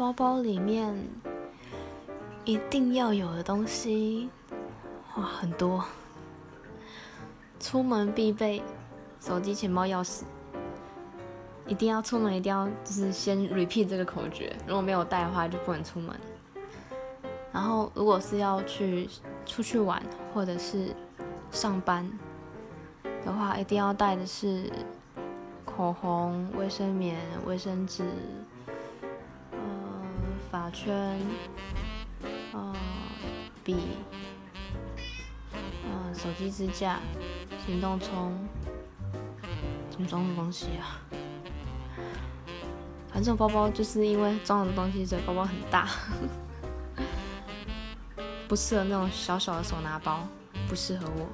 包包里面一定要有的东西，哇，很多。出门必备，手机、钱包、钥匙，一定要出门，一定要就是先 repeat 这个口诀。如果没有带的话，就不能出门。然后，如果是要去出去玩或者是上班的话，一定要带的是口红、卫生棉、卫生纸。发圈，呃，笔，呃，手机支架，行动充，怎么装的东西啊？反正包包就是因为装的东西，所以包包很大，不适合那种小小的手拿包，不适合我。